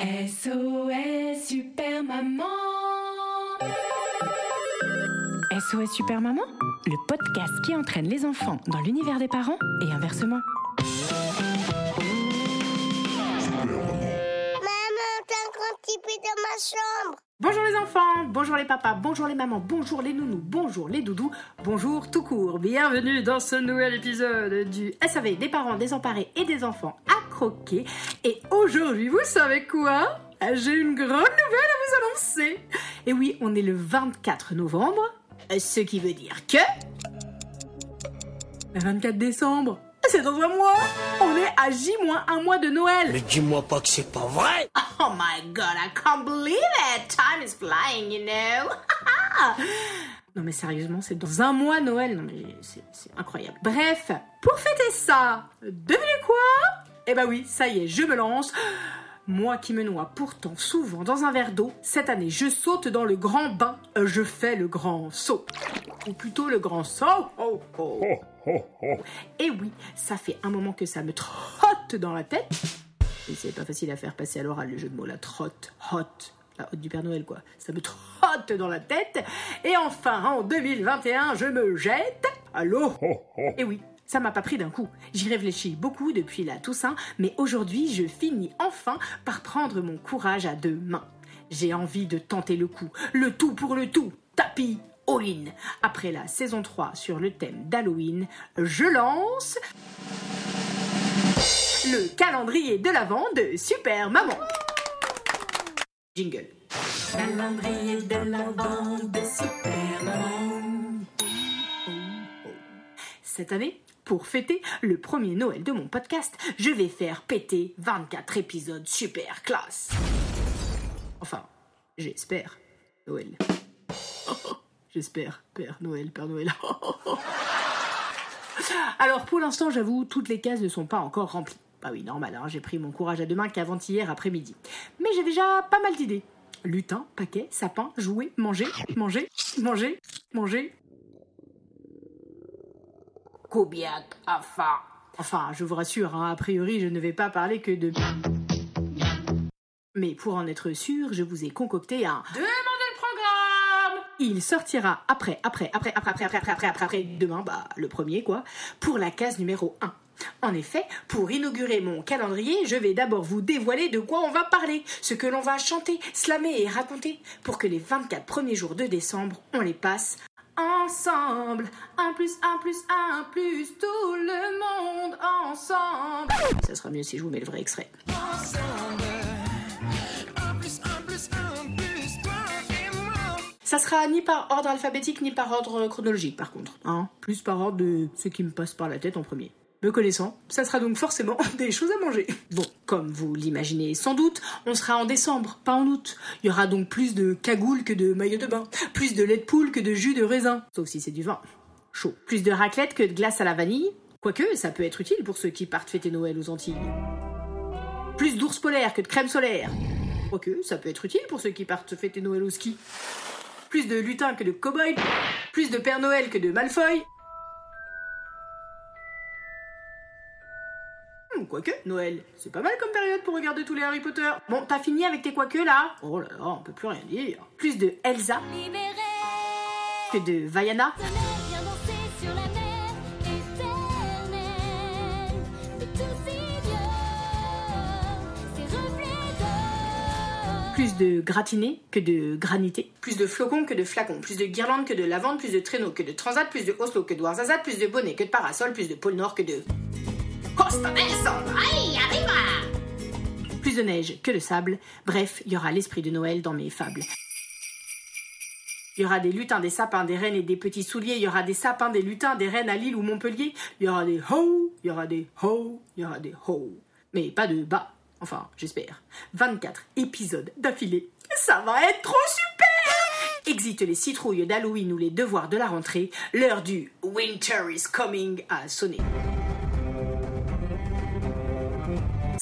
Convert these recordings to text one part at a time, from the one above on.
SOS Super Maman SOS Super Maman, le podcast qui entraîne les enfants dans l'univers des parents et inversement. Maman, t'as un grand petit peu dans ma chambre. Bonjour les enfants, bonjour les papas, bonjour les mamans, bonjour les nounous, bonjour les doudous, bonjour tout court. Bienvenue dans ce nouvel épisode du SAV des parents désemparés et des enfants croquer. Et aujourd'hui, vous savez quoi? J'ai une grande nouvelle à vous annoncer. Et oui, on est le 24 novembre, ce qui veut dire que... Le 24 décembre, c'est dans un mois On est à J-1 mois de Noël Mais dis-moi pas que c'est pas vrai Oh my god, I can't believe it! Time is flying, you know? non mais sérieusement, c'est dans un mois Noël. Non mais c'est c'est incroyable. Bref, pour fêter ça, devinez quoi? Eh ben oui, ça y est, je me lance. Moi qui me noie pourtant souvent dans un verre d'eau, cette année je saute dans le grand bain, Euh, je fais le grand saut. Ou plutôt le grand saut. Oh, oh. Et oui, ça fait un moment que ça me trotte dans la tête. Et c'est pas facile à faire passer à l'oral le jeu de mots, la trotte, hot, la hotte du Père Noël quoi. Ça me trotte dans la tête. Et enfin, en 2021, je me jette à l'eau. Et oui, ça m'a pas pris d'un coup. J'y réfléchis beaucoup depuis la Toussaint, mais aujourd'hui, je finis enfin par prendre mon courage à deux mains. J'ai envie de tenter le coup. Le tout pour le tout. Tapis all-in. Après la saison 3 sur le thème d'Halloween, je lance le calendrier de l'Avent de Super Maman. Jingle. Calendrier de l'Avent de Super Maman. Cette année, pour fêter le premier Noël de mon podcast, je vais faire péter 24 épisodes super classe. Enfin, j'espère, Noël. J'espère, Père Noël, Père Noël. Alors pour l'instant, j'avoue, toutes les cases ne sont pas encore remplies. Bah oui, normal, hein, j'ai pris mon courage à deux qu'avant-hier après-midi. Mais j'ai déjà pas mal d'idées. Lutin, paquet, sapin, jouer, manger, manger, manger, manger. Koubiak, enfin. Enfin, je vous rassure, hein, a priori, je ne vais pas parler que de... Mais pour en être sûr, je vous ai concocté un... Demandez le programme Il sortira après, après, après, après, après, après, après, après, après, après, demain, bah, le premier, quoi, pour la case numéro 1. En effet, pour inaugurer mon calendrier, je vais d'abord vous dévoiler de quoi on va parler, ce que l'on va chanter, slammer et raconter, pour que les 24 premiers jours de décembre, on les passe ensemble. Un plus un plus un plus tout le monde ensemble. Ça sera mieux si je vous mets le vrai extrait. Ça sera ni par ordre alphabétique ni par ordre chronologique par contre, hein. Plus par ordre de ce qui me passe par la tête en premier. Me connaissant, ça sera donc forcément des choses à manger. Bon, comme vous l'imaginez sans doute, on sera en décembre, pas en août. Il y aura donc plus de cagoules que de maillots de bain, plus de lait de poule que de jus de raisin, sauf si c'est du vin chaud. Plus de raclette que de glace à la vanille, quoique ça peut être utile pour ceux qui partent fêter Noël aux Antilles. Plus d'ours polaires que de crème solaire, quoique ça peut être utile pour ceux qui partent fêter Noël au ski. Plus de lutins que de cow-boys, plus de Père Noël que de Malfoy, Quoique, Noël, c'est pas mal comme période pour regarder tous les Harry Potter. Bon, t'as fini avec tes quoique là? Oh là là, on peut plus rien dire. Plus de Elsa que de Vaiana. Plus de gratiné que de granité. Plus de flocons que de flacons. Plus de guirlandes que de lavande. Plus de traîneaux que de transat. Plus de Oslo que de Warzazat. Plus de bonnets que de parasol. Plus de pôle Nord que de. Costa del Sol. Plus de neige que de sable. Bref, il y aura l'esprit de Noël dans mes fables. Il y aura des lutins, des sapins, des rennes et des petits souliers. Il y aura des sapins, des lutins, des rennes à Lille ou Montpellier. Il y aura des ho, il y aura des ho, il y aura des ho. Mais pas de bas. Enfin, j'espère. 24 épisodes d'affilée. Ça va être trop super Exit les citrouilles d'Halloween ou les devoirs de la rentrée. L'heure du Winter is coming a sonné.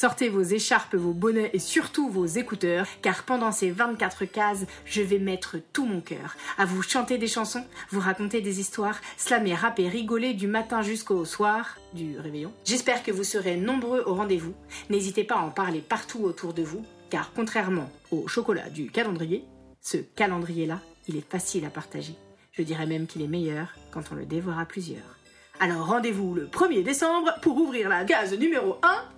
Sortez vos écharpes, vos bonnets et surtout vos écouteurs, car pendant ces 24 cases, je vais mettre tout mon cœur à vous chanter des chansons, vous raconter des histoires, slammer, rapper, rigoler du matin jusqu'au soir du réveillon. J'espère que vous serez nombreux au rendez-vous. N'hésitez pas à en parler partout autour de vous, car contrairement au chocolat du calendrier, ce calendrier-là, il est facile à partager. Je dirais même qu'il est meilleur quand on le dévore à plusieurs. Alors rendez-vous le 1er décembre pour ouvrir la case numéro 1